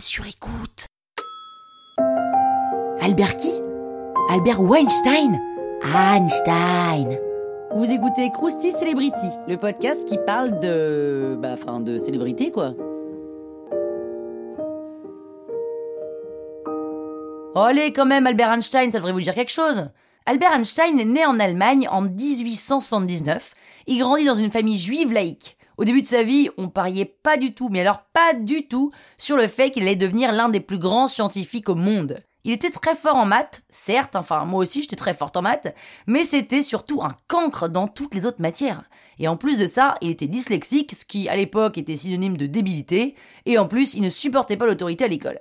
sur écoute. Albert qui? Albert Weinstein Einstein Vous écoutez Krusty Celebrity, le podcast qui parle de. Bah, enfin, de célébrité, quoi. Allez, quand même, Albert Einstein, ça devrait vous dire quelque chose. Albert Einstein est né en Allemagne en 1879. Il grandit dans une famille juive laïque. Au début de sa vie, on pariait pas du tout, mais alors pas du tout, sur le fait qu'il allait devenir l'un des plus grands scientifiques au monde. Il était très fort en maths, certes, enfin moi aussi j'étais très forte en maths, mais c'était surtout un cancre dans toutes les autres matières. Et en plus de ça, il était dyslexique, ce qui à l'époque était synonyme de débilité, et en plus il ne supportait pas l'autorité à l'école.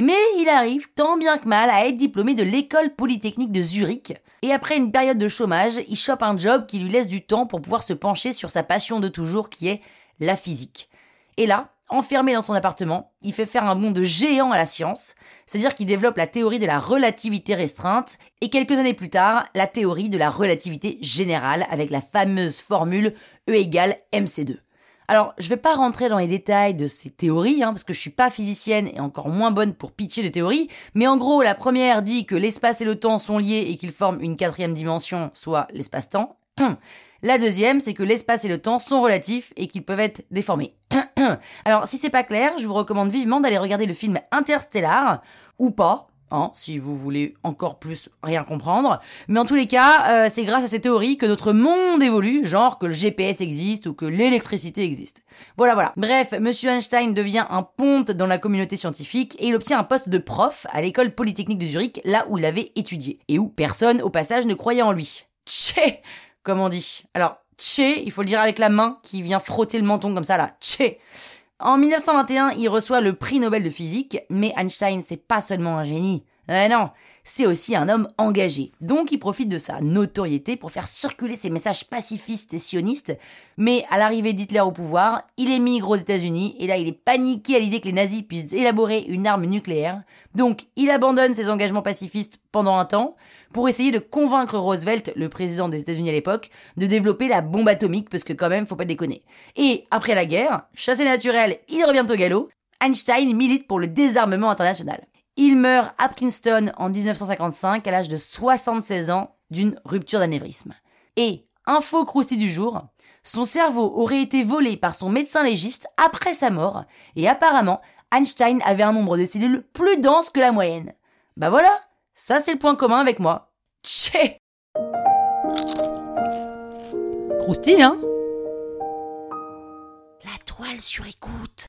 Mais il arrive tant bien que mal à être diplômé de l'école polytechnique de Zurich, et après une période de chômage, il chope un job qui lui laisse du temps pour pouvoir se pencher sur sa passion de toujours qui est la physique. Et là, enfermé dans son appartement, il fait faire un bond de géant à la science, c'est-à-dire qu'il développe la théorie de la relativité restreinte, et quelques années plus tard, la théorie de la relativité générale avec la fameuse formule E égale mc2. Alors, je vais pas rentrer dans les détails de ces théories, hein, parce que je suis pas physicienne et encore moins bonne pour pitcher des théories, mais en gros, la première dit que l'espace et le temps sont liés et qu'ils forment une quatrième dimension, soit l'espace-temps. La deuxième, c'est que l'espace et le temps sont relatifs et qu'ils peuvent être déformés. Alors, si c'est pas clair, je vous recommande vivement d'aller regarder le film Interstellar, ou pas, Hein, si vous voulez encore plus rien comprendre. Mais en tous les cas, euh, c'est grâce à ces théories que notre monde évolue, genre que le GPS existe ou que l'électricité existe. Voilà, voilà. Bref, Monsieur Einstein devient un ponte dans la communauté scientifique et il obtient un poste de prof à l'école polytechnique de Zurich, là où il avait étudié, et où personne au passage ne croyait en lui. Tché Comme on dit. Alors, tché, il faut le dire avec la main qui vient frotter le menton comme ça là. Tché en 1921, il reçoit le prix Nobel de physique, mais Einstein, c'est pas seulement un génie. Eh non, c'est aussi un homme engagé. Donc il profite de sa notoriété pour faire circuler ses messages pacifistes et sionistes. Mais à l'arrivée d'Hitler au pouvoir, il émigre aux États-Unis et là il est paniqué à l'idée que les nazis puissent élaborer une arme nucléaire. Donc il abandonne ses engagements pacifistes pendant un temps pour essayer de convaincre Roosevelt, le président des États-Unis à l'époque, de développer la bombe atomique parce que quand même faut pas déconner. Et après la guerre, chassé naturel, il revient au galop. Einstein milite pour le désarmement international. Il meurt à Princeton en 1955 à l'âge de 76 ans d'une rupture d'anévrisme. Et, info crousty du jour, son cerveau aurait été volé par son médecin légiste après sa mort, et apparemment, Einstein avait un nombre de cellules plus dense que la moyenne. Bah voilà, ça c'est le point commun avec moi. Tché Croustille, hein? La toile sur écoute.